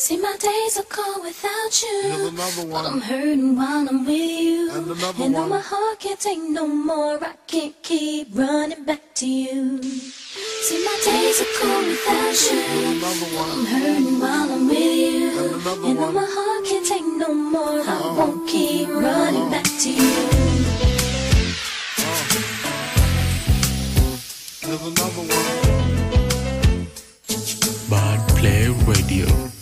See, my days are cold without you. Here's another But I'm hurting while I'm with you. And another and though my heart can't take no more, I can't keep running back to you. See, my days are cold without you. Another I'm hurting while I'm with you. And another And though my heart can't take no more, I uh-huh. won't keep running uh-huh. back to you. Uh-huh. Here's another one. Bud Play Radio.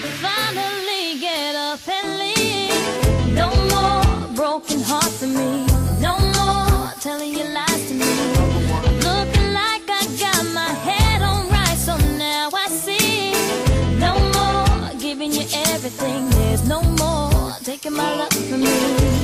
To finally get up and leave. No more broken heart for me. No more telling you lies to me. Looking like I got my head on right, so now I see. No more giving you everything. There's no more taking my love from me.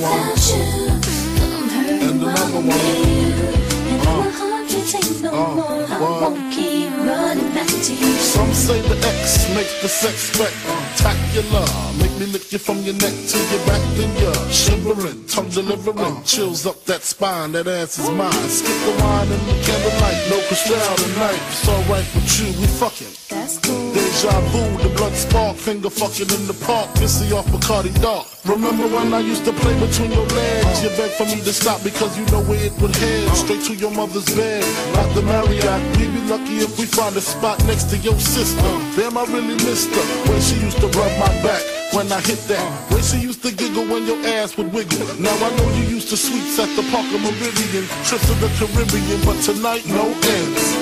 What? won't keep running back to you. Some say the X makes the sex spectacular. Make me lick you from your neck to your back, then you're shivering, tongue delivering, chills up that spine. That ass is mine. Skip the wine and the candlelight, no Cristal tonight. It's alright with you, we fucking. That's cool. Deja vu, the blood spark, finger fucking in the park, pissy off Bacardi Dark. Remember when I used to play between your legs? You begged for me to stop because you know where it would head. Straight to your mother's bed, not the Marriott. We'd be lucky if we find a spot next to your sister. Damn, I really missed her. When she used to rub my back when I hit that. When she used to giggle when your ass would wiggle. Now I know you used to sweets at the Parker Meridien, trips to the Caribbean, but tonight no ends.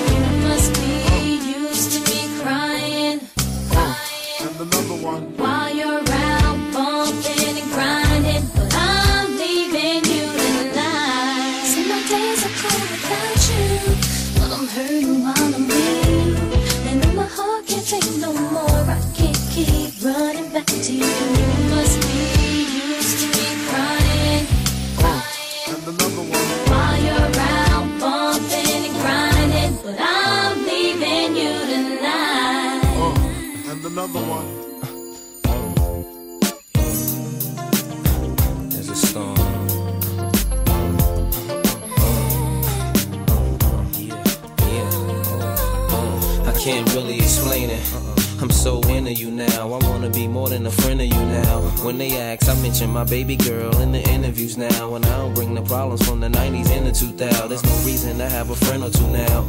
Can't really explain it. I'm so into you now. I wanna be more than a friend of you now. When they ask, I mention my baby girl in the interviews now. And I don't bring the problems from the 90s and the 2000. There's no reason to have a friend or two now.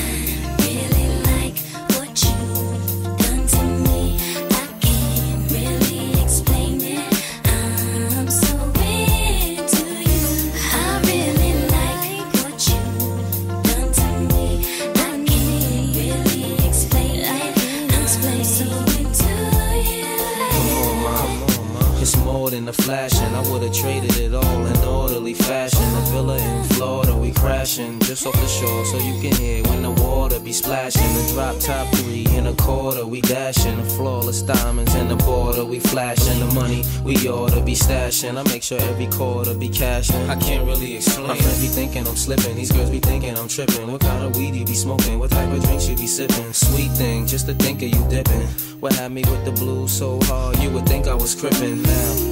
You. It's more than a flash, and I would've traded it all in orderly fashion. A villa in Florida, we crashing just off the shore, so you can hear when the water be splashing. The drop top three in a quarter, we dashing. The flawless diamonds in the border, we flashing. The money we oughta be stashing. I make sure every quarter be cashing. I can't really explain. My friends be thinking I'm slipping, these girls be thinking I'm tripping. What kind of weed you be smoking? What type of drinks you be sipping? Sweet thing, just to think of you dipping. What had me with the blues so hard, you would think I was crippin'. now.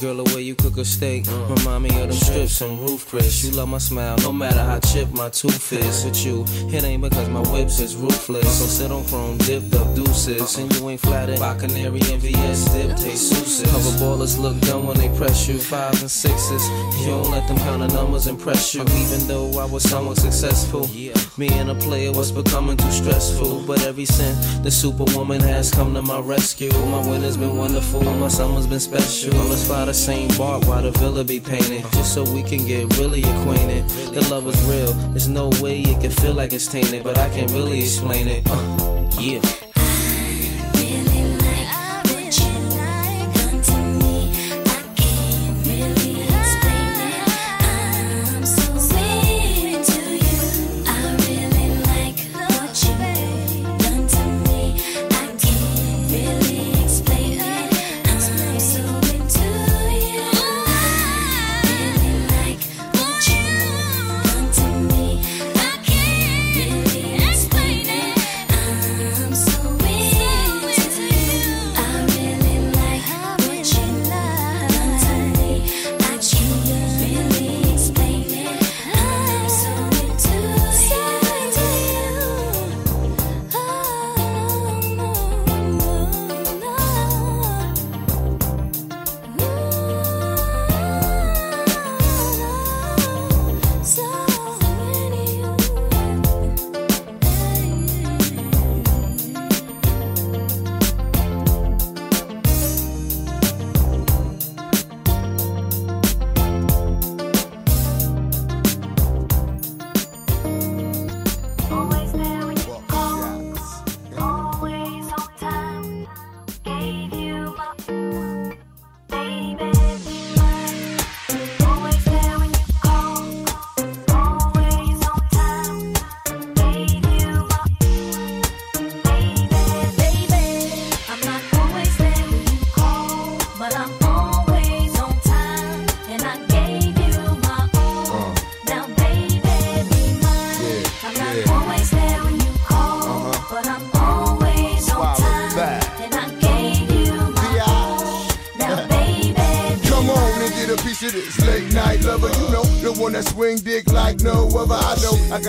Girl, the way you cook a steak uh, remind me of them strips and Ruth's Chris. You love my smile, no matter how chipped my tooth is. With you, it ain't because my whips is ruthless. So sit on chrome, dipped up deuces, and you ain't flattered by canary and VS dip taste souses. Cover ballers look dumb when they press you, fives and sixes. You don't let them count the numbers impress you. Even though I was somewhat successful, being a player was becoming too stressful. But every since the superwoman has come to my rescue, my winter's been wonderful, my summer's been special. Let's fly the same bark while the villa be painted, just so we can get really acquainted. The love is real, there's no way it can feel like it's tainted, but I can't really explain it. Uh, yeah.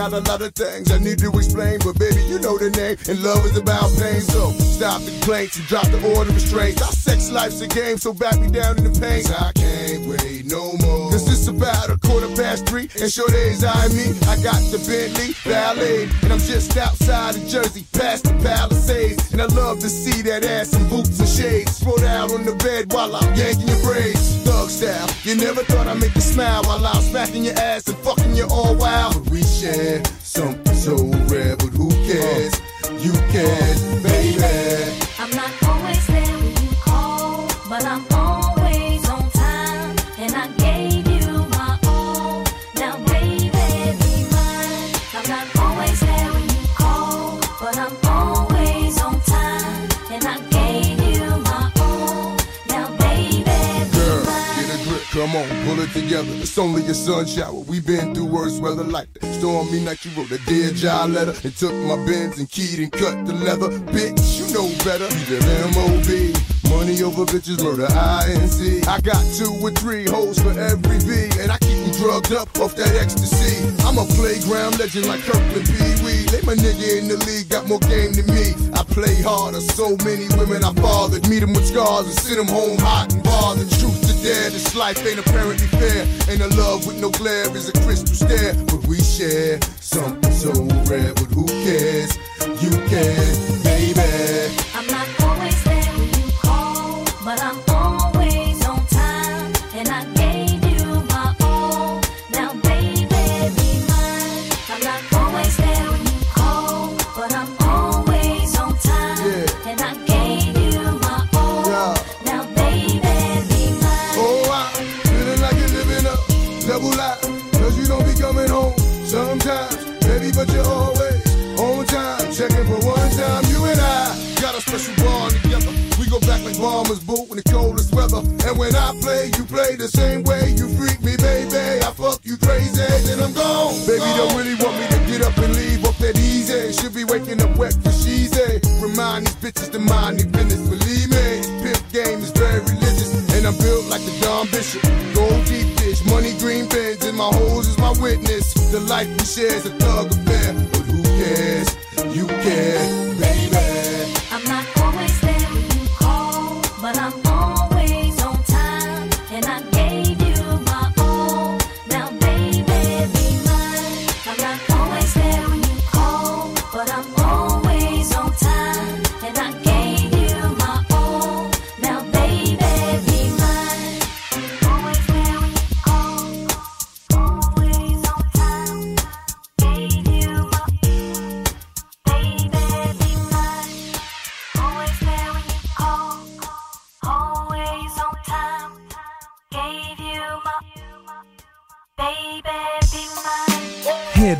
Got a lot of things I need to explain, but baby, you know the name. And love is about pain. So stop the complaints and drop the order of restraints. Our sex life's a game, so back me down in the pain. I can't wait no more. Cause it's about a quarter past three, and sure days I me. I got the Bentley Ballet, and I'm just outside of Jersey, past the Palisades. And I love to see that ass in boots and shades. Spread out on the bed while I'm yanking your braids. Thug style. You never thought I'd make you smile while I'm smacking your ass and fucking you all wild. But we share something so rare, but who cares? You can, baby. Come on, pull it together. It's only a sun shower. We've been through worse weather like that. Stormy night, you wrote a dear job letter and took my Benz and keyed and cut the leather. Bitch, you know better. We live MOB. Money over bitches, murder. I got two or three hoes for every V, and I keep you drugged up off that ecstasy. I'm a playground legend like Kirkland Pee Wee. They my nigga in the league, got more game than me. I play harder, so many women I fathered. Meet them with scars and send them home hot and bothered. Truth to dare, this life ain't apparently fair. Ain't a love with no glare, is a crystal stare. But we share something so rare, but who cares? You can, baby. Call, when I play, you play the same way. You freak me, baby. I fuck you crazy, then I'm gone. Baby, don't really want me to get up and leave off that easy. Should be waking up wet for she's a. Remind these bitches to mind their business, believe me. Pimp game is very religious, and I'm built like the Don Bishop. Gold deep dish, money green Benz, and my hoes is my witness. The life we share is a thug affair, but who cares? You care, baby.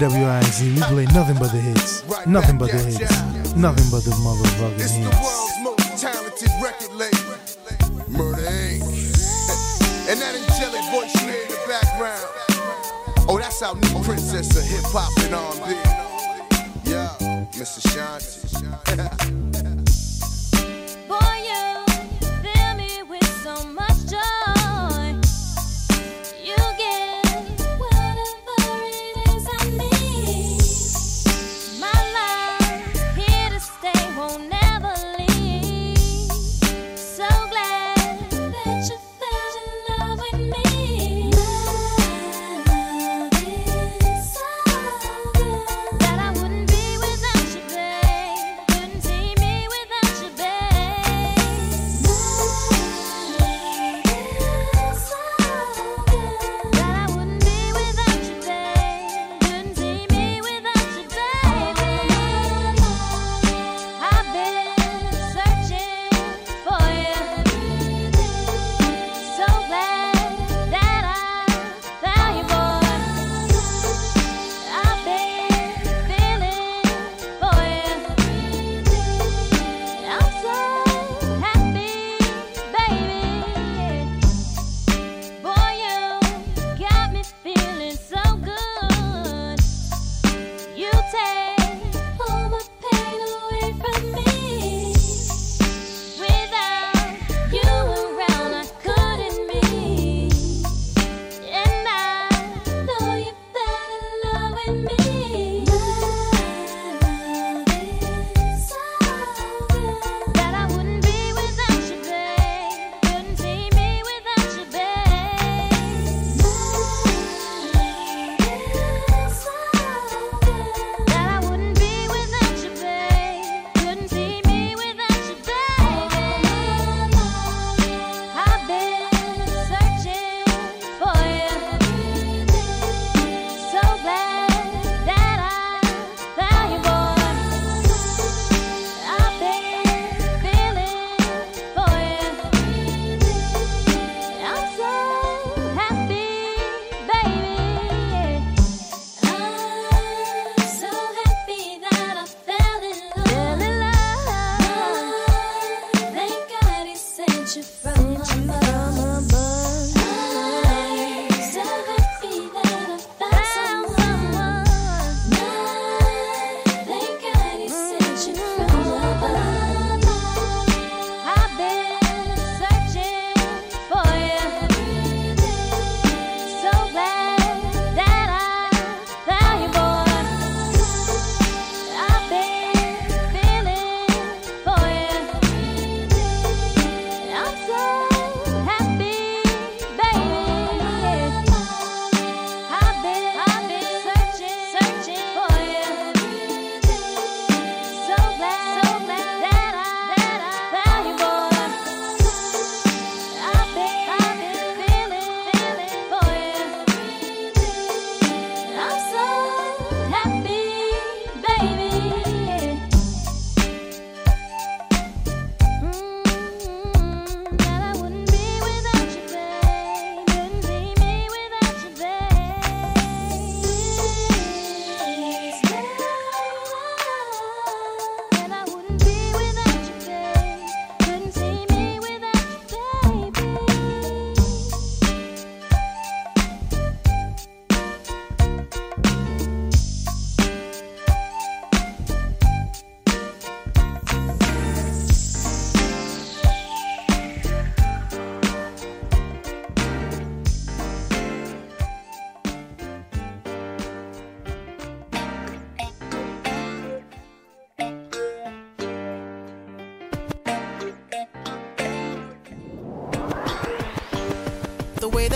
WINZ, we play nothing but the hits. Nothing but the hits. Nothing but the motherfucking hits. It's the world's most talented record label, Murder Inc. And that angelic voice you hear in the background. Oh, that's our new princess of hip hop and on Yeah, Miss Ashanti.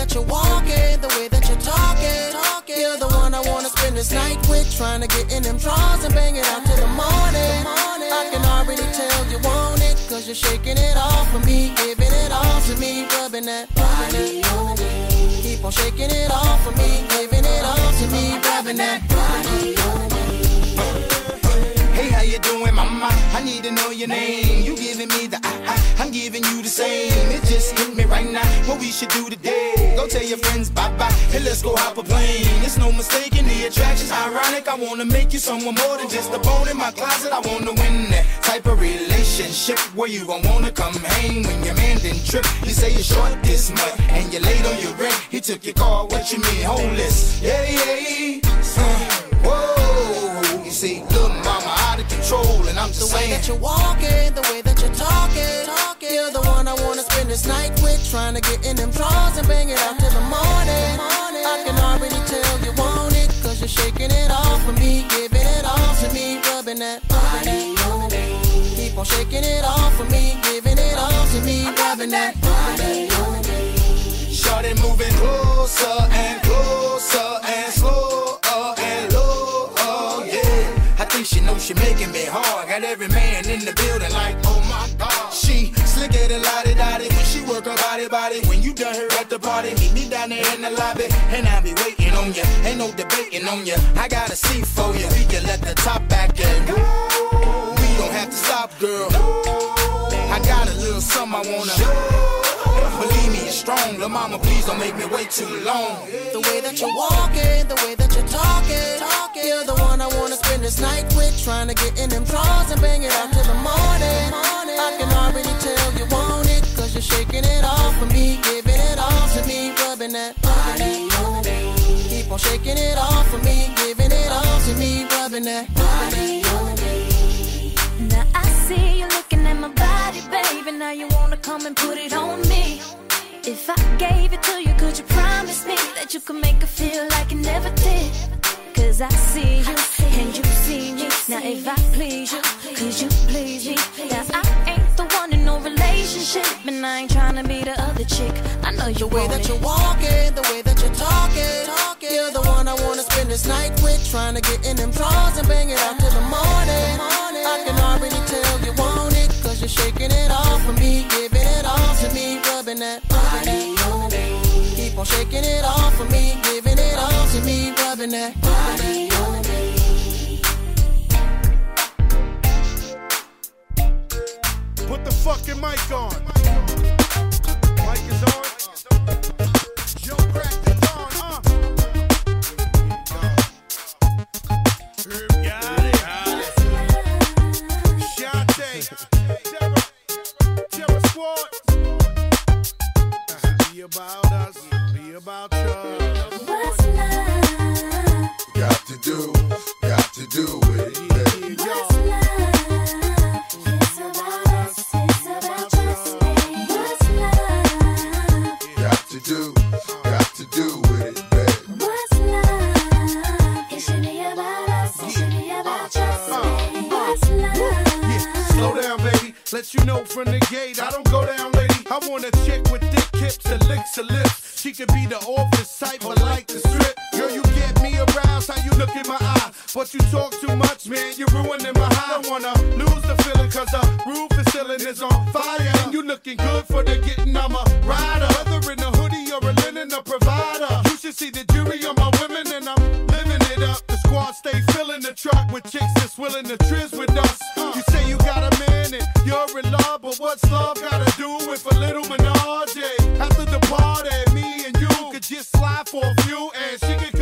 that you're walking, the way that you're talking. You're the one I wanna spend this night with. Trying to get in them drawers and bang it out till the morning. I can already tell you want it. Cause you're shaking it off for me. Giving it all to me. Rubbing that body on. Keep on shaking it off for me. Giving it all to me. Rubbing that body on. Hey, you doing, mama? I need to know your name. You giving me the I, I, I'm giving you the same. It just hit me right now. What we should do today? Go tell your friends bye bye, and let's go hop a plane. It's no mistaking the attraction's ironic. I wanna make you someone more than just a bone in my closet. I wanna win that type of relationship where you gon' wanna come hang when your man didn't trip. You say you're short this month and you're late on your rent. He took your car. What you mean, homeless? Yeah, yeah. Uh, whoa. You see, control, and I'm just The way that you're walking, the way that you're talking. talking. You're the one I wanna spend this night with. Trying to get in them drawers and bang it out till the morning. I can already tell you want it. Cause you're shaking it off for me. Giving it all to me. Rubbing that body on me. Keep on shaking it off for me. Giving it all to me. Rubbing that body on me. Shorty moving closer and closer and slower think she making me hard. Got every man in the building like, oh my god. She slicker than lottie dottie when she work her body body. When you done her at the party, meet me down there in the lobby, and I'll be waiting on ya. Ain't no debating on ya. I got a seat for ya. We can let the top back and we don't have to stop, girl. I something I wanna. Believe me, it's strong. La mama, please don't make me wait too long. The way that you're walking, the way that you're talking. You're the one I wanna spend this night with. Trying to get in them drawers and bang it out till the morning. I can already tell you want it. Cause you're shaking it off for me. Giving it all to me. Rubbing that body. Keep on shaking it off for me. Giving it all to me. Rubbing that body come and put it on me. If I gave it to you, could you promise me that you could make it feel like you never did? Cause I see you and you see me. Now if I please you, could you please me? Now I ain't the one in no relationship, and I ain't trying to be the other chick. I know you The way that you're walking, the way that you're talking. You're the one I wanna spend this night with. Trying to get in them drawers and bang it out till the morning. I can already tell you want it. Cause you're shaking it off for me. Giving it all to me. Rubbing that body on me. Keep on shaking it off for me. Giving it all to me. Rubbing that body on me. Put the fucking mic on. Terror Be about us. Be about you. What's love? Got to do, got to do it. What's love? It's about us. It's about. What's love? Got to do, Let you know from the gate, I don't go down, lady. I want a chick with thick hips and licks her lips. She could be the office type, but like the strip. Girl, you get me aroused, how you look in my eye. But you talk too much, man, you're ruining my high. I don't wanna lose the feeling, cause the roof is ceiling is on fire. And you looking good for the getting, I'm a rider. Whether in a hoodie or a linen, a provider. You should see the jury on my women, and I'm living it up. The squad stay filling the truck with chicks that's willing to trizz what's love gotta do with a little menage? After the party, me and you could just slide for a few, and she could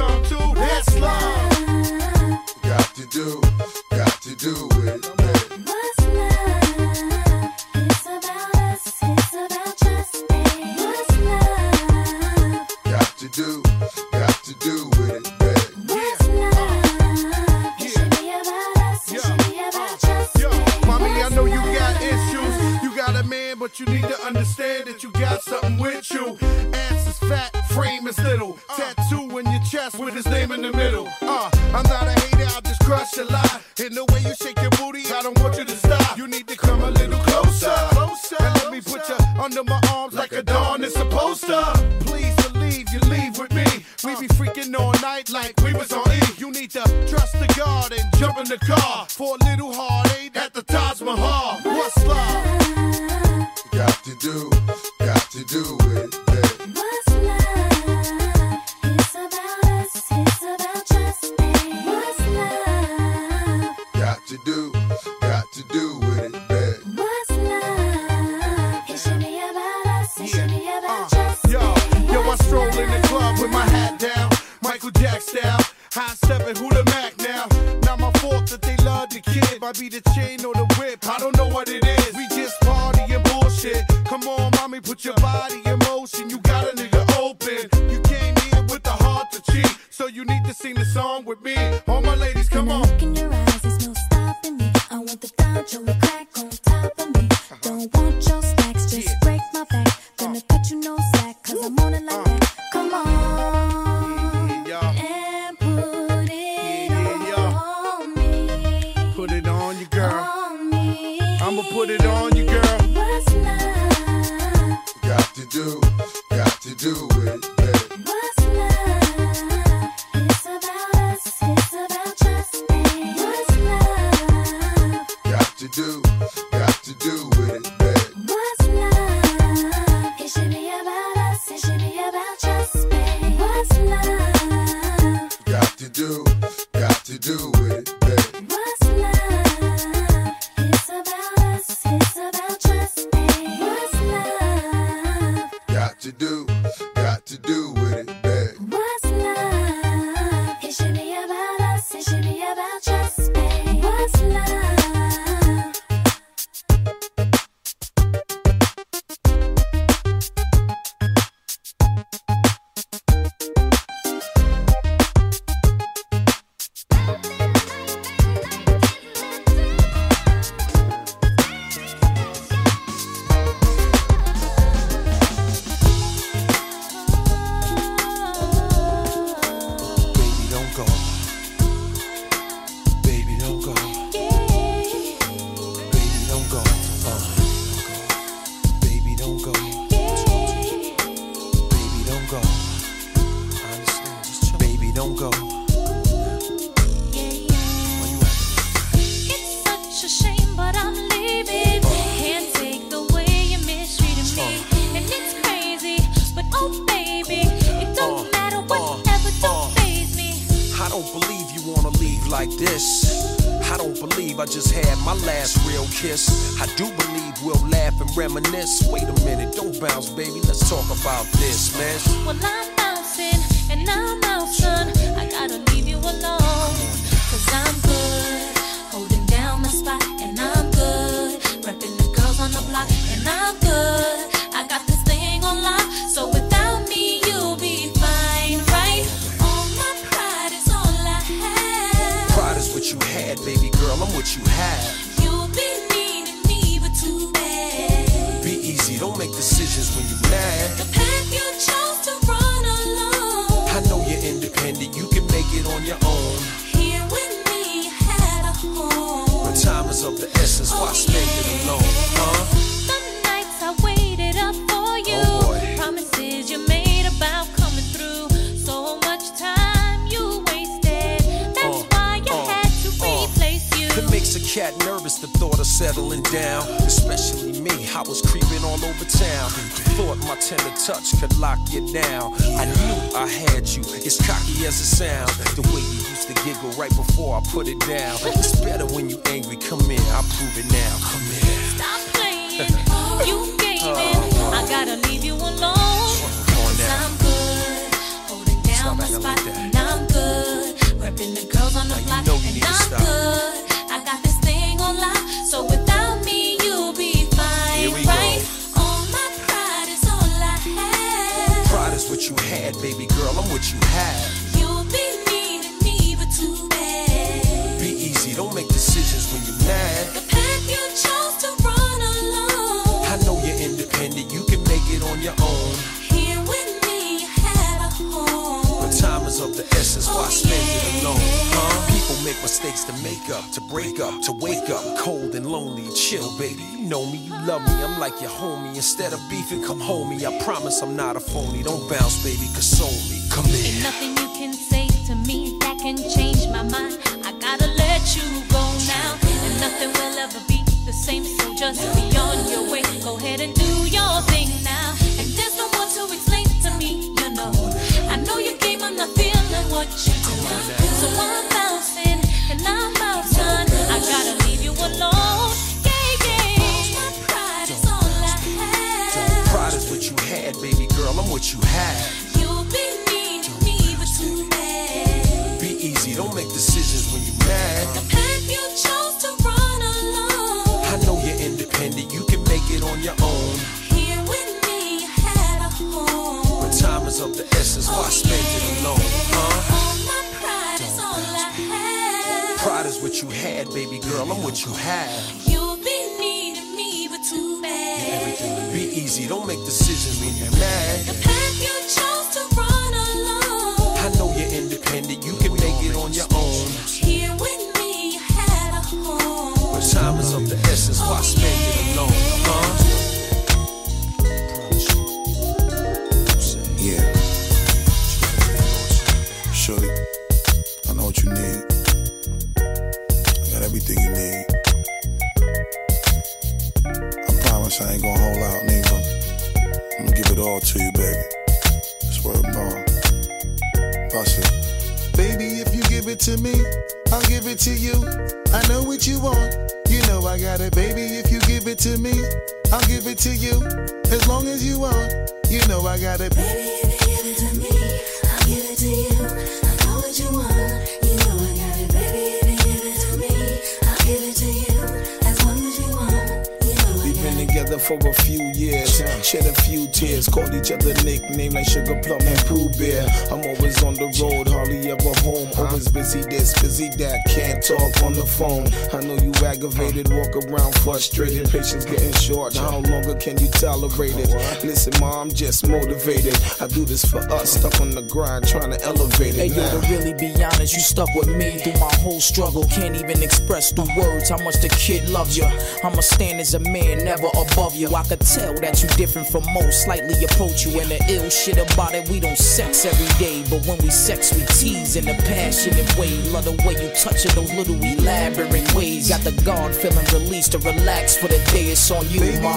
cat nervous the thought of settling down. Especially me, I was creeping all over town. Thought my tender touch could lock you down. I knew I had you, as cocky as it sounds. The way you used to giggle right before I put it down. It's better when you angry, come in, I'll prove it now. Come in. Stop playing, oh, you gaming. I gotta leave you alone. Cause I'm good, holding down my spot, and I'm good. Repping the girls on the block, and I'm good. I got this gon' lie. So without me, you'll be fine, right? Go. All my pride is all I have. Pride is what you had, baby girl. I'm what you have. You'll be needing me, but too bad. Be easy. Don't make decisions when you're mad. Mistakes to make up, to break up, to wake up. Cold and lonely, chill, baby. You know me, you love me. I'm like your homie. Instead of beefing, come homie. I promise I'm not a phony. Don't bounce, baby. Console me. Come in. nothing you can say to me that can change my mind. I gotta let you go now. And nothing will ever be the same. So just be on your way. Go ahead and do your thing now. And there's no more to explain to me, you know. I know your game. I'm not feeling what you do. So I'm bouncing of the essence, why spend it alone, huh? Had, baby girl. I'm what you have. You'll be needing me, but too bad. Be easy, don't make decisions when you're mad. Frustrated, patience getting short. How can you tolerate it? Listen, mom, I'm just motivated. I do this for us, stuck on the grind, trying to elevate it. Hey it. yo, to really be honest, you stuck with me through my whole struggle. Can't even express through words how much the kid loves you. I'ma stand as a man, never above you. I could tell that you different from most, slightly approach you. And the ill shit about it, we don't sex every day. But when we sex, we tease in a passionate way. Love the way you touch it, those little elaborate ways. Got the guard feeling released to relax for the day. It's on you, Baby, ma.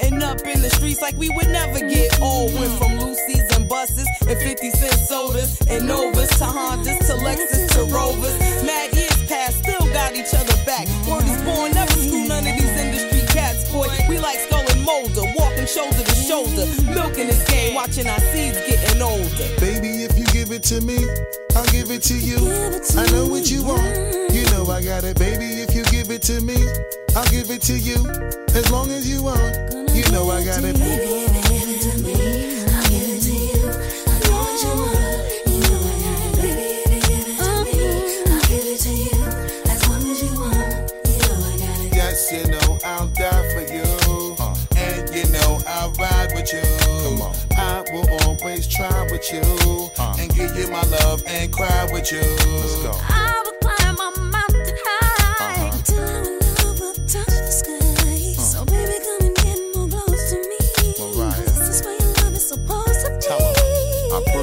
up in the streets like we would never get old. Went from Lucy's and buses and 50 cent sodas and Novas to Hondas to Lexus to Rovers. Mad years past, still got each other back. Word is born, never screw none of these industry cats, boy. We like Scully and Mulder, walking shoulder to shoulder, milking this game, watching our seeds getting older. Baby, if you give it to me, I'll give it to you. It, to. I know what you want, you know I got it. Baby, if you give it to me, I'll give it to you. As long as you want, you know I got to give it. Yes, you know I'll die for you. Uh. And you know I'll ride with you. I will always try with you. Uh. And give you my love and cry with you. Let's go. I will climb a mountain high uh-huh. Until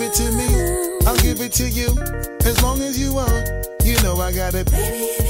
give it to me, I'll give it to you. As long as you want, you know I got it. Baby,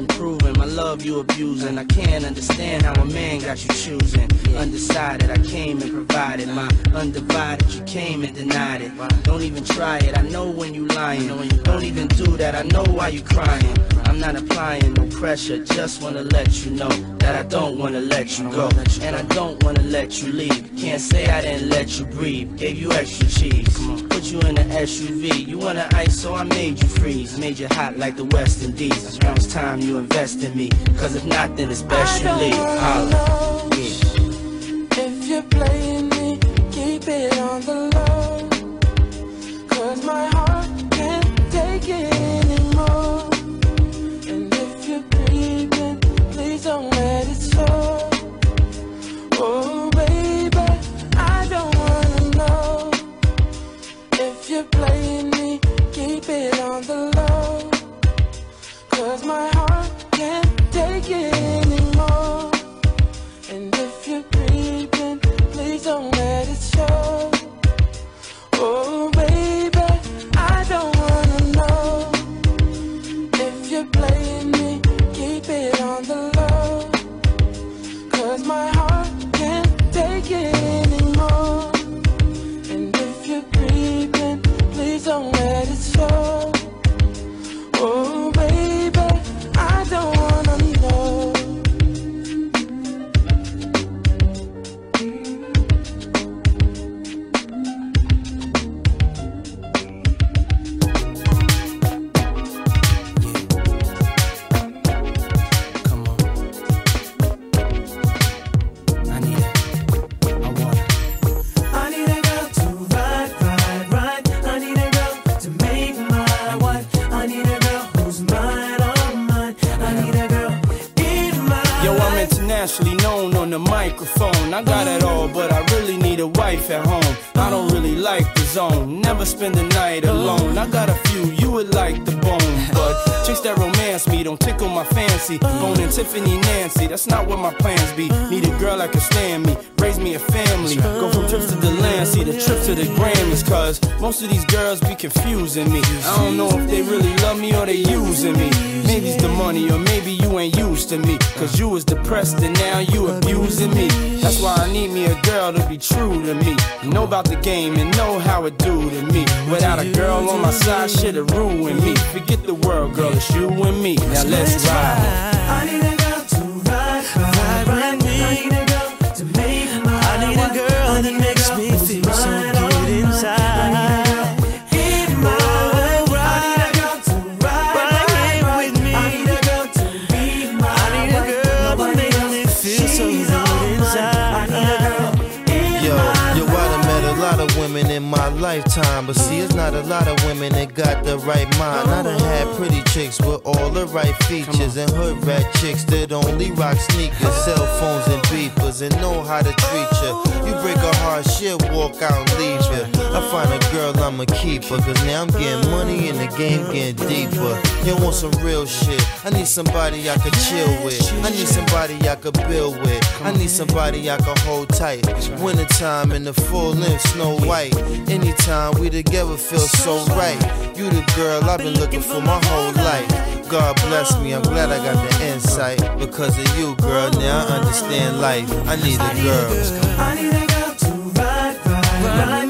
improving. proven. My love you abusing. I can't understand how a man got you choosing. Undecided, I came and provided my undivided. You came and denied it. Don't even try it. I know when you lying. Don't even do that. I know why you crying. I'm not applying no pressure, just wanna let you know that I don't wanna let you go. And I don't wanna let you leave. Can't say I didn't let you breathe. Gave you extra cheese. Put you in an SUV. You wanna ice, so I made you freeze. Made you hot like the West Indies. It's time you invest in me. Cause if not, then it's best you leave. Holla. Yeah. Me don't tickle my fancy. Bone and Tiffany Nancy, that's not what my plans be. Need a girl that can stand me, raise me a family. Go from trips to the land, see the trip to the Grammys, cause most of these girls be confusing me. I don't know if they really love me or they using me. Maybe it's the money, or maybe you ain't used to me. Cause you was depressed and now you abusing me. That's why I need me a girl to be true to me. Know about the game and know how it do to me. Without a girl on my side, shit'll ruin me. Forget the world, girl, it's you and me. Now let's ride. Lifetime, but see, it's not a lot of women that got the right mind. I done had pretty chicks with all the right features, and hood rat chicks that only rock sneakers, cell phones, and beepers, and know how to treat you. You break a heart, she'll walk out and leave you. I find a girl, I'ma keep her, cause now I'm getting money and the game getting deeper. You want some real shit? I need somebody I could chill with. I need somebody I could build with. I need somebody I could hold tight. Wintertime in the full length, Snow White. Anytime we together feel so right. You the girl I've been looking for my whole life. God bless me, I'm glad I got the insight. Because of you, girl, now I understand life. I need a girl. I need a girl to ride, ride, ride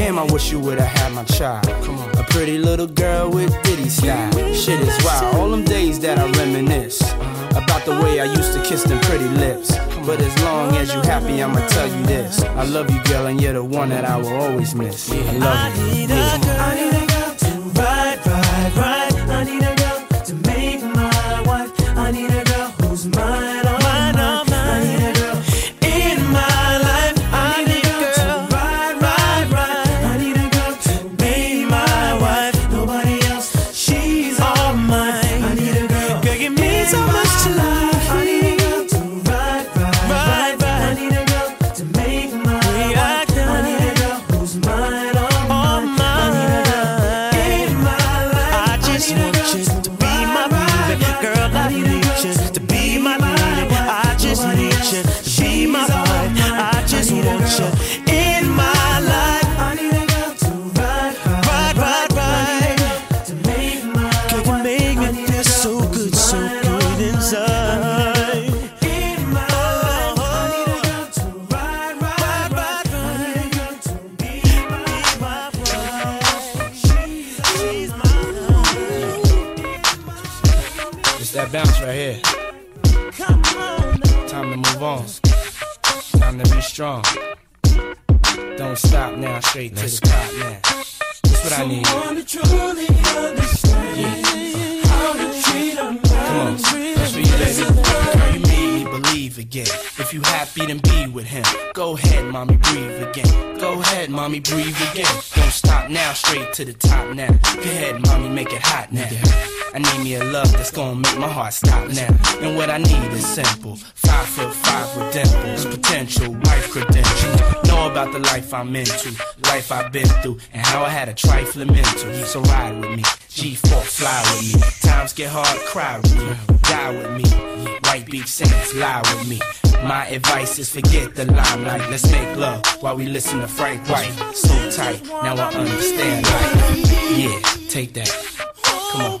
Damn, I wish you would've had my child. Come on. A pretty little girl with ditty style. Shit is wild. All them days that I reminisce about the way I used to kiss them pretty lips. But as long as you happy, I'ma tell you this. I love you, girl, and you're the one that I will always miss. I love you. I need a girl stop now. And what I need is simple. Five foot five with dimples, potential wife credentials. Know about the life I'm into, life I've been through, and how I had a trifling mental. So ride with me, G4 fly with me. Times get hard, cry with me, die with me. White beach saints lie with me. My advice is forget the limelight. Let's make love while we listen to Frank White. So tight, now I understand life. Yeah, take that. Come on.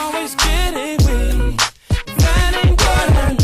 Always getting weak. That ain't what I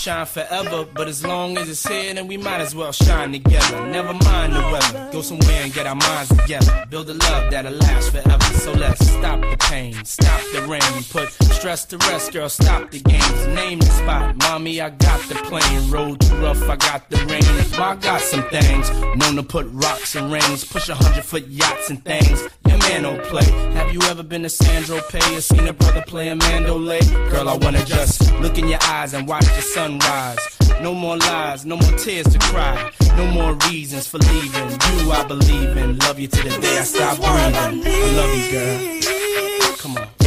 shine forever, but as long as it's here, then we might as well shine together. Never mind the weather, go somewhere and get our minds together. Build a love that'll last forever. So let's stop the pain, stop the rain, put stress to rest, girl. Stop the games, name the spot. Mommy, I got the plane. Road too rough, I got the rain. I got some things, known to put rocks and rings, push a hundred foot yachts and things. Your man don't play. Have you ever been to Sandro Pay or seen a brother play a mandolay? Girl, I wanna just look in your eyes and watch the sunrise. No more lies, no more tears to cry. No more reasons for leaving. You, I believe in. Love you to the day I stop breathing. I love you, girl. Come on.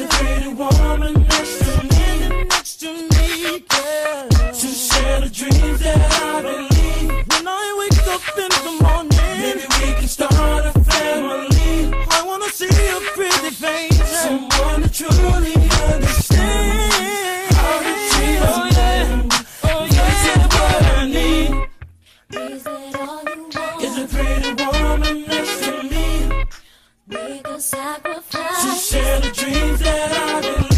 Is a pretty woman next to me, next to me, girl. To share the dreams that I believe. When I wake up in the morning, maybe we can start a family. I wanna see a pretty face, someone to truly understand how to treat. Oh yeah, oh yeah, that's what I need. Is that all you want? Is a pretty woman next to me. Make a sacrifice. Dreams that I believe.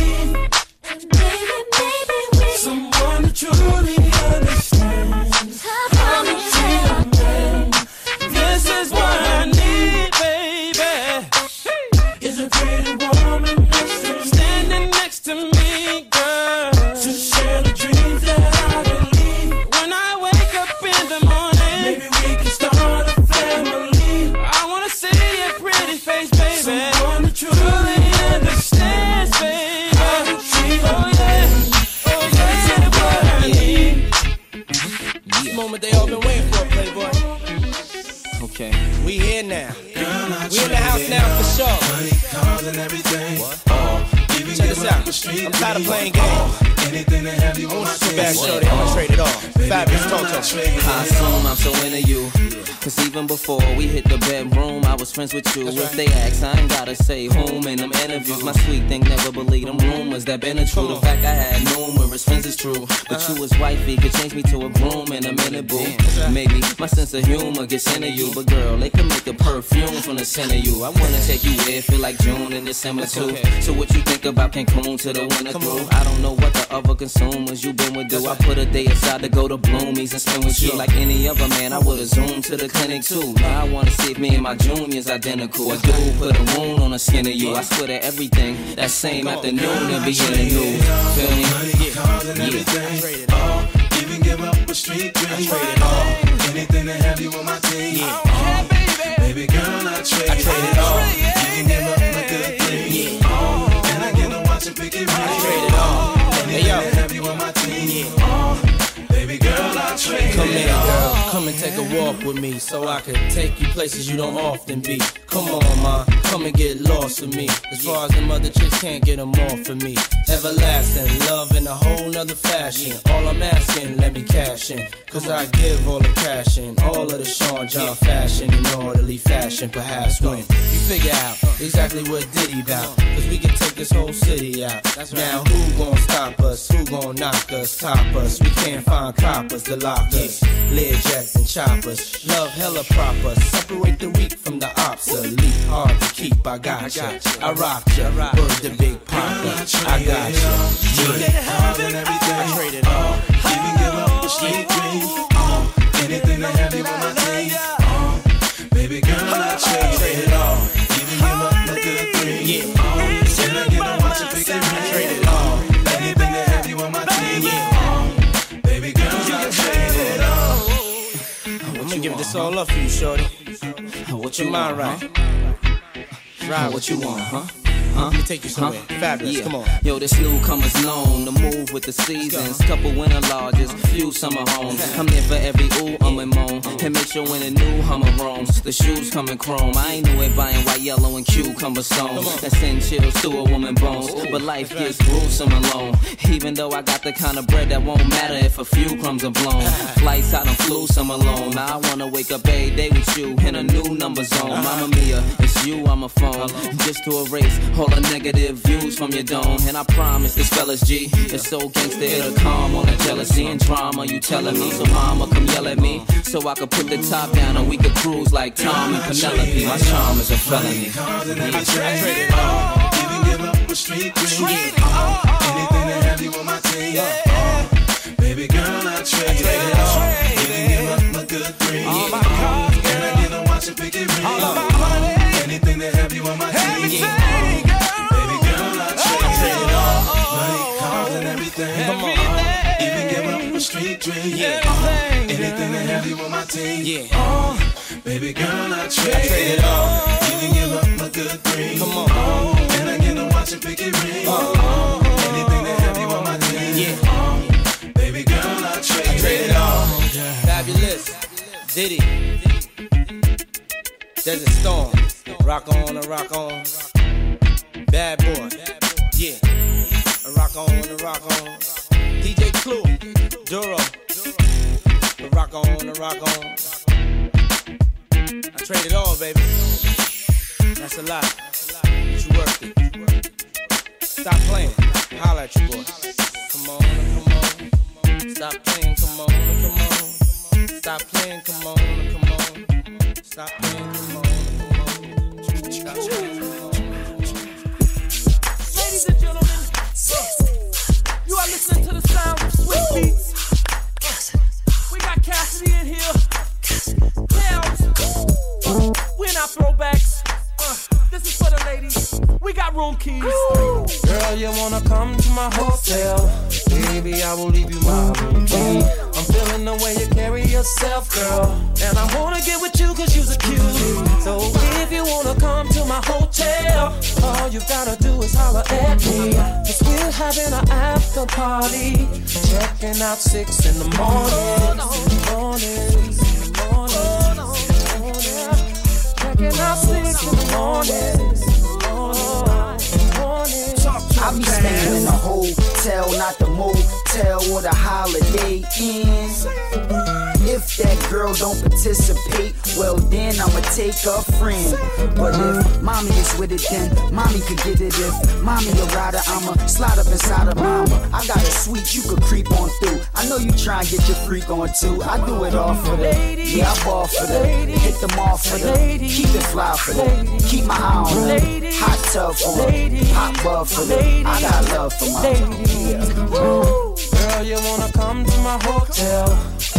This out. I'm tired of playing games. I want you back, shorty. I'ma trade it off. Fabolous Toto. I assume I'm so into you. Cause even before we hit the bedroom, I was friends with you. If they ask, I ain't gotta say whom in them interviews. My sweet thing never believed them rumors that been a true. The fact I had numerous friends is true. But you was wifey could change me to a broom in a minute, boo. Maybe my sense of humor gets into you. But girl, they can make a perfume from the scent of you. I wanna take you where feel like June and December too. So what you think about Cancun to the winter through? I don't know what the other consumers you been with do. I put a day aside to go to Bloomies and spend with you. Like any other man, I would've zoomed to the clinic too. Now I wanna see if me and my junior's identical. A dude put a wound on the skin of you. I swear to everything. That same afternoon and be in the news. Feel me? Yeah. Oh, even give up a street dream. All. Oh, anything to have you on my team. Yeah. Oh, baby girl, I trade, I trade it all. You can give up a good thing. Oh, and I get to watch it pick it right. I trade it all. Anything to have you on my team. Oh, baby girl, I trade Come it all. girl. Come and take a walk with me so I can take you places you don't often be. Come on, ma. Come and get lost with me. As far as them other chicks can't get them off of me. Everlasting love in a whole nother fashion. All I'm asking, let me cash in. Cause I give all the cash in. All of the Sean John fashion in orderly fashion. Perhaps when you figure out exactly what Diddy about. Cause we can take this whole city out. Now who gon' stop us? Who gon' knock us? Top us? We can't find coppers to lock us. Learjet and choppers. Love hella proper. Separate the weak from the obsolete. Hard to keep, I got ya. I rock ya. Word the big papa. I got ya. Yeah. I trade it all. Even give up the street dream. Uh, anything to have you I'm gonna give this all up for you, shorty. What you mind right. Ride What you want, huh? Huh? Let me take you somewhere. Fabolous, Yeah. come on. Yo, this newcomer's known to move with the seasons. Couple winter lodges, few summer homes. I'm there for every ooh, um, and moan. And make sure when a new Hummer roams, the shoes coming chrome. I ain't new at buying white, yellow, and cucumber stones. That send chills through a woman bones. But life gets gruesome alone. Even though I got the kind of bread that won't matter if a few crumbs are blown. Flights out and flew some alone. Now I wanna wake up every day with you in a new number zone. Mama Mia, it's you on my phone. Just to erase all the negative views from your dome. And I promise this fella's G. It's so gangsta, it'll calm all the jealousy and drama you telling me. So mama, come yell at me. So I could put the top down and we could cruise like Tom and Penelope. My charm is a felony. I trade it all. Even give up the street dream. Anything to have you on my team. Uh, baby girl, I trade it all. Up the street dream. Uh, anything to have you on my team. Uh, baby girl, I trade it all. Even give up my good dream. Come on. Can I get a watch and pick it ring? Anything to have you on my team. Uh, baby girl, I trade it all. Fabolous. Diddy. Desert Storm. Rock on and rock on. Bad boy. Yeah. And rock on and rock on. DJ Clue. Duro. And rock on and rock on. I trade it all, baby. That's a lot. But you worked it. Stop playing. Holla at your boy. Come on, come on. Stop playing, come on, come on. Stop playing, come on, come on. Stop playing, come on, come on. Come on. Ladies and gentlemen, you are listening to the sound of Swizz Beatz. Cassidy in here. Now, we're not throwbacks. Uh, this is for the ladies. We got room keys. Girl, you wanna come to my hotel? Baby, I will leave you my room key. I'm feeling the way you carry yourself, girl. And I wanna get with you cause you're a cutie. So if you wanna come to my hotel, all you gotta do is holler at me. Cause we're having an after party. Checking out six in the morning. Morning. Checking out six in the morning. Hotel, not the motel where the holiday ends. If that girl don't participate, well then I'ma take a friend. But if mommy is with it, then mommy could get it. If mommy a rider, I'ma slide up inside of mama. I got a suite you could creep on through. I know you try and get your freak on too. I do it all for the yeah, I ball for the hit them off for the keep it fly for the keep my eye on the hot tub for the hot bub for the I got love for my yeah. Girl, you wanna come to my hotel?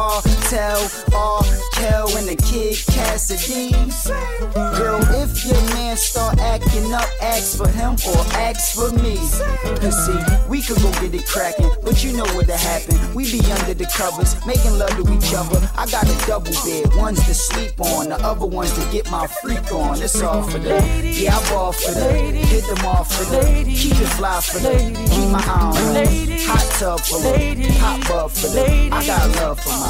cartel, R. Kel and the kid Cassidy. Girl, if your man start acting up, ask for him or ask for me. Cause see, we could go get it cracking, but you know what'll happen. We be under the covers, making love to each other. I got a double bed, one's to sleep on, the other one's to get my freak on. It's all for the yeah, I ball for the hit them off for the keep it fly for the keep my eye hot tub for the hot bub for the I got love for my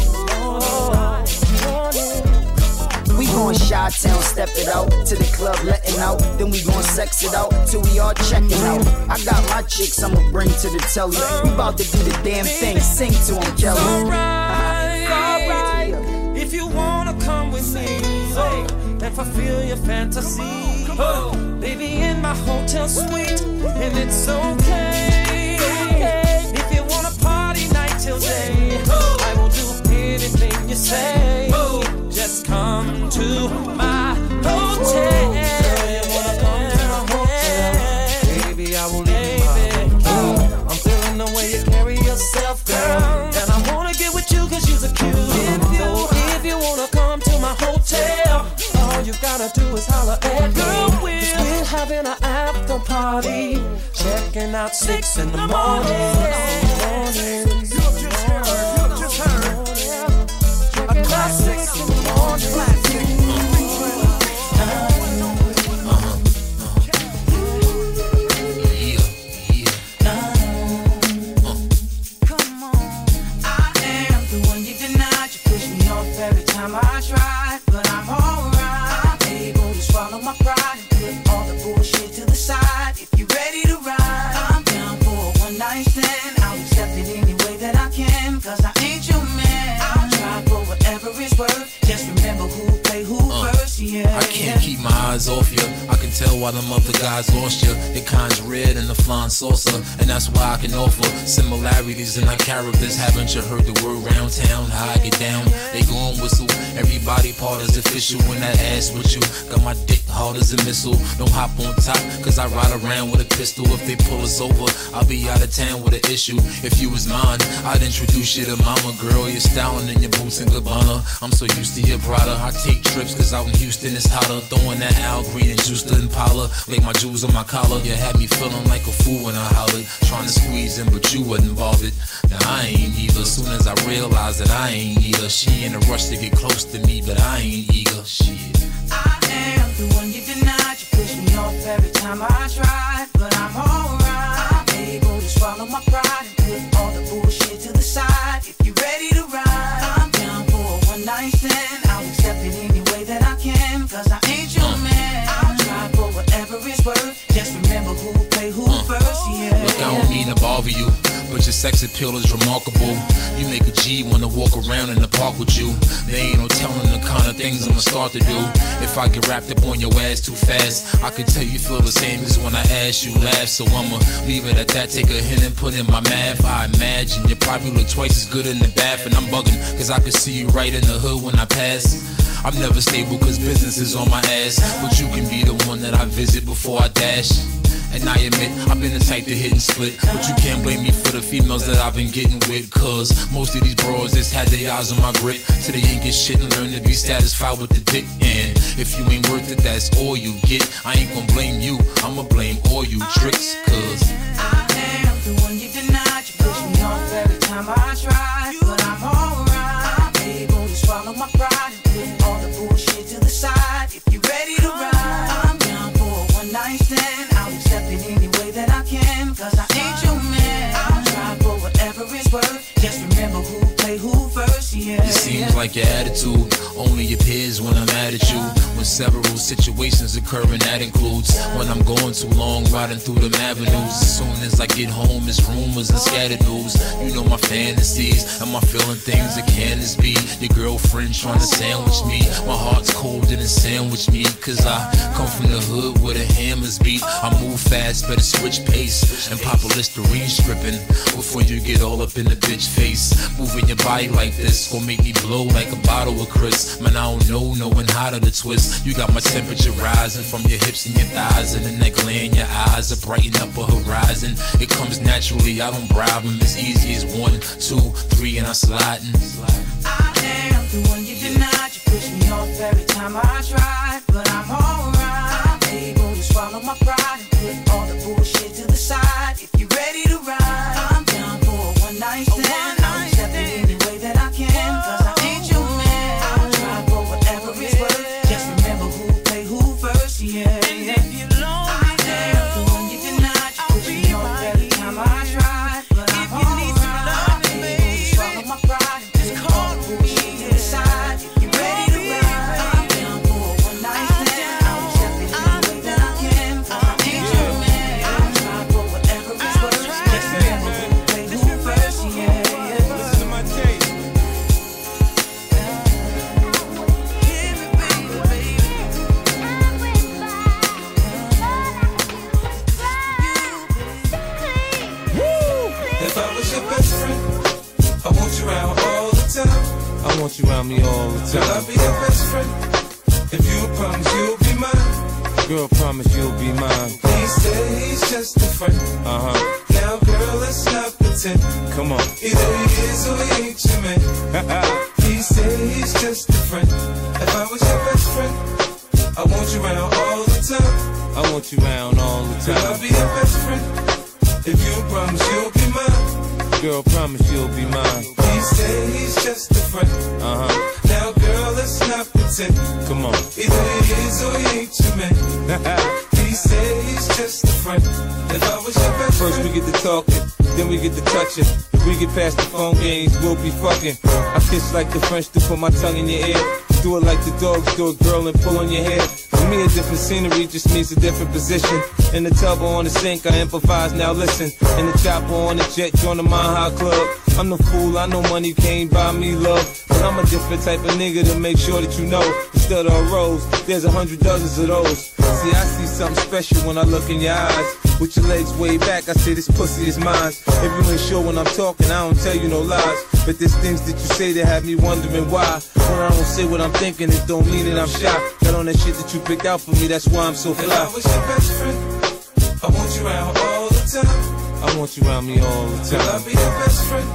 We gon' Shot Town, step it out to the club, letting out. Then we gon' sex it out till we all checking out. I got my chicks, I'ma bring to the telly. We bout to do the damn thing, sing to 'em, Kelly. Alright, uh-huh. if you wanna come with me oh, and fulfill your fantasy, oh, baby, in my hotel suite, and it's okay. If you wanna party night till day, you say. Just come to my hotel. You wanna come to my hotel? Baby, I will leave you I'm feeling the way you carry yourself, girl. And I wanna get with you cause you're cute. So if you wanna come to my hotel, all you gotta do is holler at girl Will. We're having an after party. Checking out six in the morning. morning. Out six in the I tell why them other guys lost you. Your kind's red and the flying saucer, and that's why I can offer similarities in our characters. Haven't you heard the word round town? How I get down? They gon' whistle. Everybody part is official when that ass with you. Got my dick hard as a missile. Don't hop on top, cause I ride around with a pistol. If they pull us over, I'll be out of town with an issue. If you was mine, I'd introduce you to mama girl. You're styling in your boots and Gabbana. I'm so used to your Prada. I take trips cause out in Houston it's hotter. Throwing that Al Green and juice to Impala. Lay my jewels on my collar. You had me feeling like a fool when I hollered. Trying to squeeze in, but you wasn't bothered. Now I ain't either. Soon as I realized that I ain't either. She in a rush to get close to me, but I ain't eager. Shit. I am the one you denied. You push me off every time I try, but I'm alright. I'm able to swallow my pride and put all the bullshit to the side. If you're ready to ride, I'm down for a one night stand. I'll accept it any way that I can, cause I ain't your man. I'll try for whatever it's worth. Just remember who who first, yeah. Look, I don't mean to bother you, but your sex appeal is remarkable. You make a G wanna walk around in the park with you. There ain't no telling the kind of things I'ma start to do. If I get wrapped up on your ass too fast, I can tell you feel the same as when I ask you laugh. So I'ma leave it at that, take a hint and put in my math. I imagine you probably look twice as good in the bath, and I'm bugging, cause I can see you right in the hood when I pass. I'm never stable cause business is on my ass. But you can be the one that I visit before I dash. And I admit, I've been the type to hit and split. But you can't blame me for the females that I've been getting with. Cause most of these bros just had their eyes on my grip. So they ain't get shit and learn to be satisfied with the dick. And if you ain't worth it, that's all you get. I ain't gonna blame you, I'ma blame all you tricks. Cause I like your attitude only appears when I'm mad at you. When several situations occur, and that includes when I'm going too long riding through them avenues. As soon as I get home, it's rumors and scattered news. You know my fantasies, am I feeling things that can this be? Your girlfriend trying to sandwich me. My heart's cold and it sandwich me. Cause I come from the hood where the hammers beat. I move fast, better switch pace. And pop a Listerine stripping before you get all up in the bitch face. Moving your body like this gon' make me blow like a bottle of Chris. Man, I don't know, knowing how to twist. You got my temperature rising from your hips and your thighs and the neckline in your eyes that brighten up a horizon. It comes naturally, I don't bribe them. As easy as one, two, three, and I'm sliding. I am the one you denied. You push me off every time I try, but I'm alright. Position. In the tub or on the sink, I improvise, now listen. In the chopper on the jet, join the Mile High Club. I'm the fool, I know money can't buy me love. But I'm a different type of nigga to make sure that you know. Instead of a rose, there's a hundred dozens of those. See, I see something special when I look in your eyes. With your legs way back, I say this pussy is mine. If you ain't sure when I'm talking, I don't tell you no lies. But there's things that you say that have me wondering why. When I don't say what I'm thinking, it don't mean that I'm shy. Got on that shit that you picked out for me, that's why I'm so If I fly. was your best friend, I want you around all the time. I want you around me all the Will I time. be your best friend?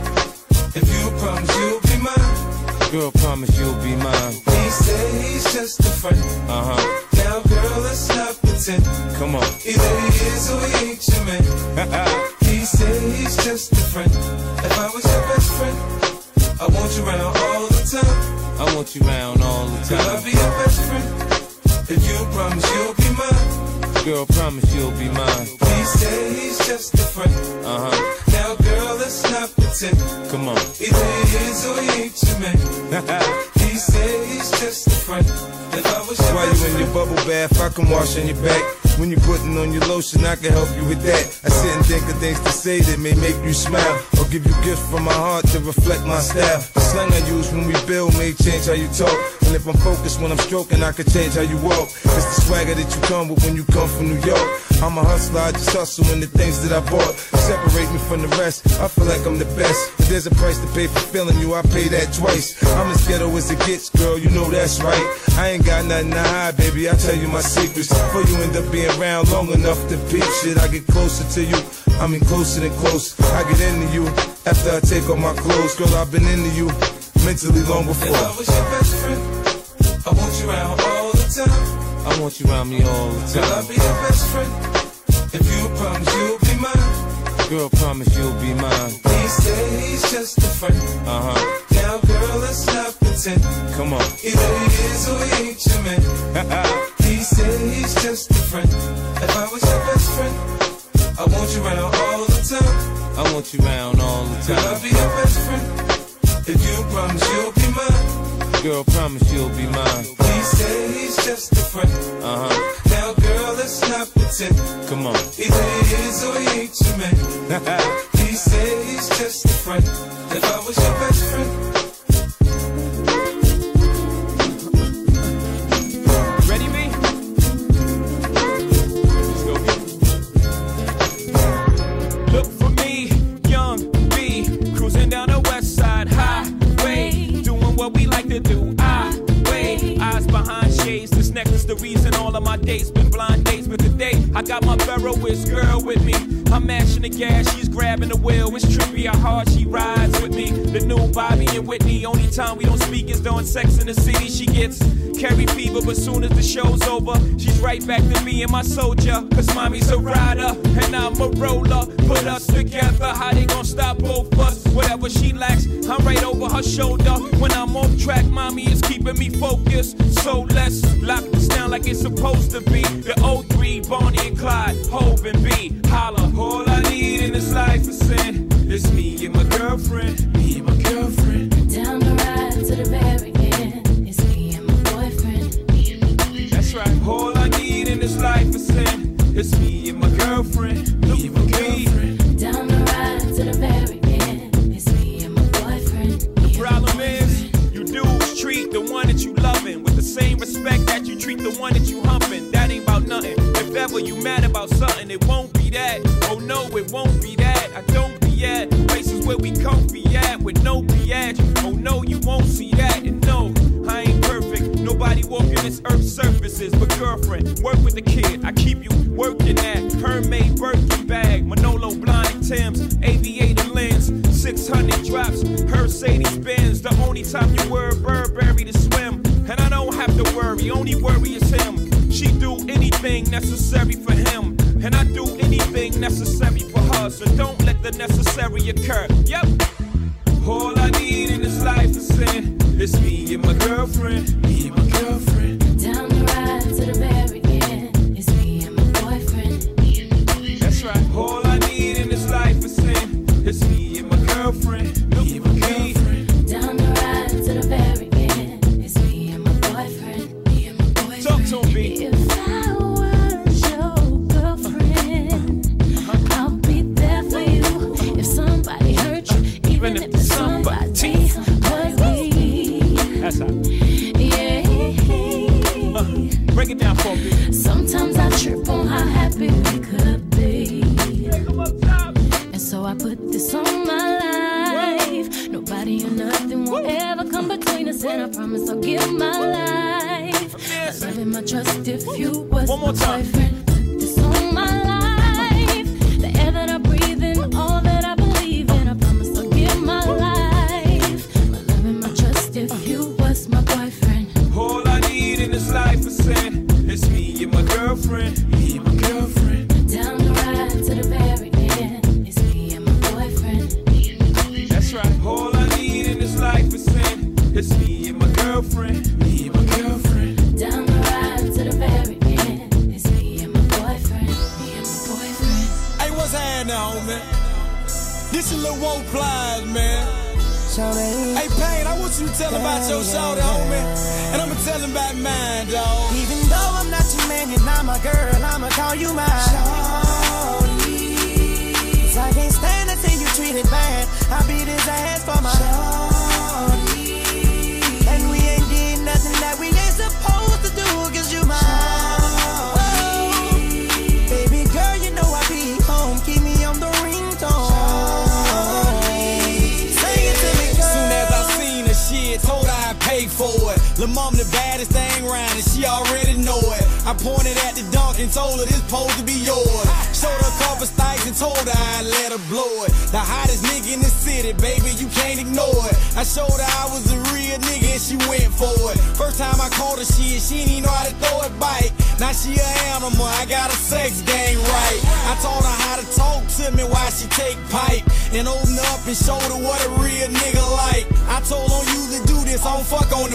If you promise you'll be mine. Girl, promise you'll be mine. He said he's just a friend. Uh huh. Now, girl, let's not pretend. Come on. Either he is or he ain't your man. he said he's just a friend. If I was your best friend, I want you around all the time. I want you around all the Will I time. be your best friend? If you promise you'll be mine. Girl, promise you'll be mine. He said he's just a friend. Uh huh. Now, girl, let's not pretend. Come on. Either he is or he ain't your man. He said he's just a friend. If I was While you in your bubble bath, I can wash on your back. When you're putting on your lotion, I can help you with that. I sit and think of things to say that may make you smile, or give you gifts from my heart to reflect my style. The slang I use when we build may change how you talk, and if I'm focused when I'm stroking, I can change how you walk. It's the swagger that you come with when you come from New York. I'm a hustler, I just hustle in the things that I bought. Separate me from the rest, I feel like I'm the best. If there's a price to pay for feeling you, I pay that twice. I'm as ghetto as it gets, girl, you know that's right. I ain't got nothing to hide, baby, I tell you my secrets. Before you end up being around long enough to peep shit, I get closer to you. I mean closer than close. I get into you after I take off my clothes. Girl, I've been into you mentally long before. if I before. was your best friend, I want you around all the time. I want you around me all the Will I time. be your best friend? If you promise you'll be mine. Girl, promise you'll be mine. He said he's just a friend. Uh huh. Now, girl, let's not Come on. Either he is or he ain't your man. he said he's just a friend. If I was your best friend, I want you around all the time. I want you around all the Will I time. be your best friend? If you promise you'll be mine. Girl, promise you'll be mine. He said he's just a friend. Uh huh. Now, girl, let's not pretend. Come on. Either he is or he ain't your man. he said he's just a friend. If I was your best friend, hard she rides with me. The new Bobby and Whitney. Only time we don't speak is during sex in the city. She gets Carrie fever, but soon as the show's over, she's right back to me and my soldier. Cause mommy's a rider and I'm a roller. Put us together, how they gonna stop both us? Whatever she lacks, I'm right over her shoulder. When I'm off track, mommy is keeping me focused. So let's lock this down like it's supposed to be. The 03, Bonnie and Clyde, Hov and B. Holla, all I need in this life is it's me and my girlfriend. Me and my girlfriend. Down the ride to the barricade. It's me and my boyfriend. That's right. All I need in this life is sin. It's me and my girlfriend. Me and my girlfriend. Down the ride to the barricade. It's me and my boyfriend. The problem is, you dudes treat the one that you loving with the same respect that you treat the one that you humping. That ain't about nothing. If ever you mad about something, it won't be that. Oh no, it won't be that. Necessary occur. Yep,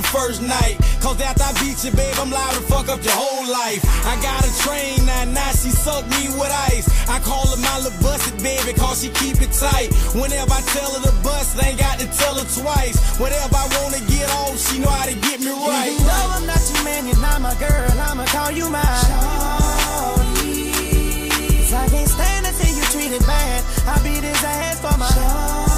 the first night. Cause after I beat you, babe, I'm liable to fuck up your whole life. I got a train now, now she suck me with ice. I call her my little busted baby, cause she keep it tight. Whenever I tell her to bust, ain't got to tell her twice. Whenever I wanna get on, she know how to get me right. You know I'm not your man, you're not my girl, I'ma call you mine. Shawty. I can't stand it till you treat it bad. I beat his ass for my Shawty.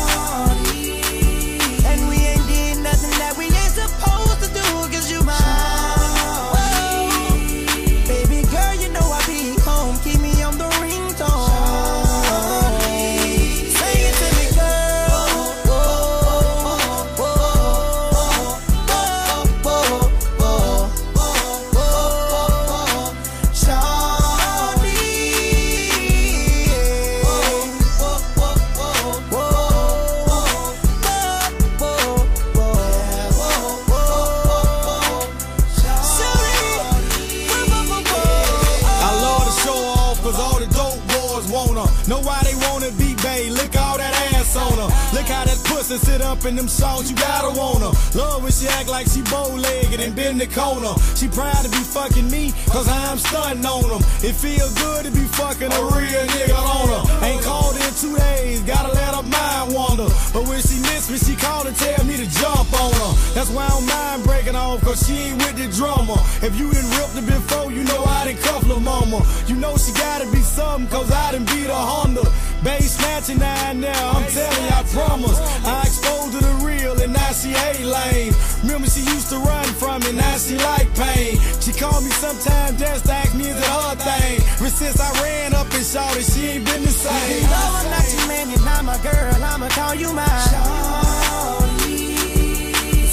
Sit up in them songs. You gotta want her. Love when she act like she bow legged and bend the corner. She proud to be fucking me, cause I'm stunting on them. It feel good to be fucking a real nigga on her. Ain't called in two days, gotta let her mind wander. But when she miss me, she call and tell me to jump on her. That's why I don't mind breaking off, cause she ain't with the drummer. If you didn't ripped her before, you know I done cuff lil' mama. You know she gotta be something, cause I done beat a Honda. Bass snatching nine now, I'm telling you, I promise. I exposed her the real, and now she hate lame. Remember, she used to run from me, now she like pain. She called me sometimes just to ask me, is it her thing? But since I ran up and shot it, she ain't been the same. You know I'm not your man, you're not my girl, I'ma call you mine.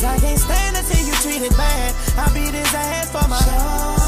Cause I can't stand to see you treated bad. I beat his ass for my shorty.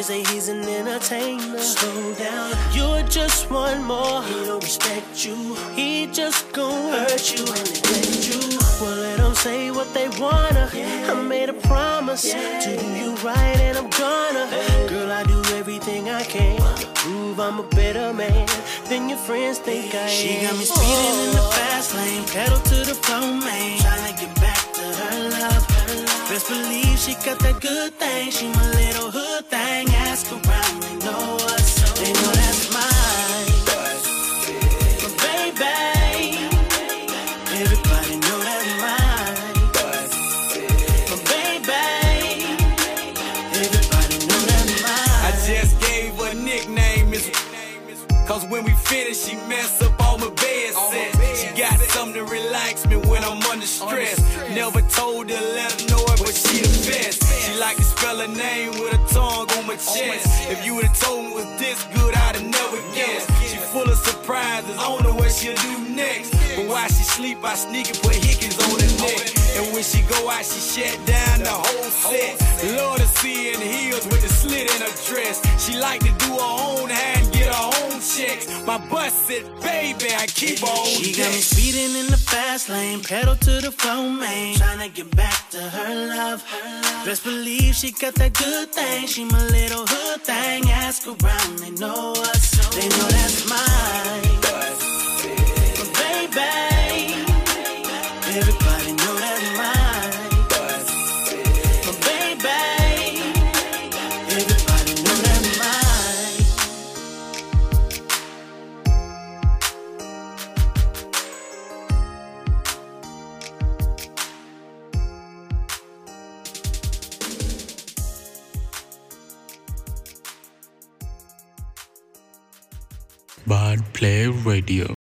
They say he's an entertainer. Slow down. You're just one more. He don't respect you. He just gon' hurt you and neglect you. Well, let them say what they wanna. I made a promise to do you right, and I'm gonna. Girl, I do everything I can to prove I'm a better man than your friends think I am. She got me speeding in the fast lane, pedal to the floor, man. Tryna get back to her love. Best believe she got that good thing. She my little hood thing. Ask around, they know us. They know that's mine. But baby, everybody know that's mine. But baby, everybody know that's mine. I just gave her a nickname, Miss. Cause when we finish, she mess up all my bed sets. She got something to relax me when I'm under stress. Never told her, let she. Like to spell her name with a tongue on my chest. If you would've told me it was this good, I'd have never guessed. She full of surprises, I don't know what she'll do next. But she sleep, I sneak and put hickeys on her neck. And when she go out, she shut down the whole set. Love to see in heels with the slit in her dress. She like to do her own hand, get her own checks. My bus said, baby, I keep on She got me speeding in the fast lane, pedal to the floor, man. Tryna get back to her love. Best believe she got that good thing. She my little hood thing. Ask around, they know us. They know that's mine. But baby, Bud Play Radio.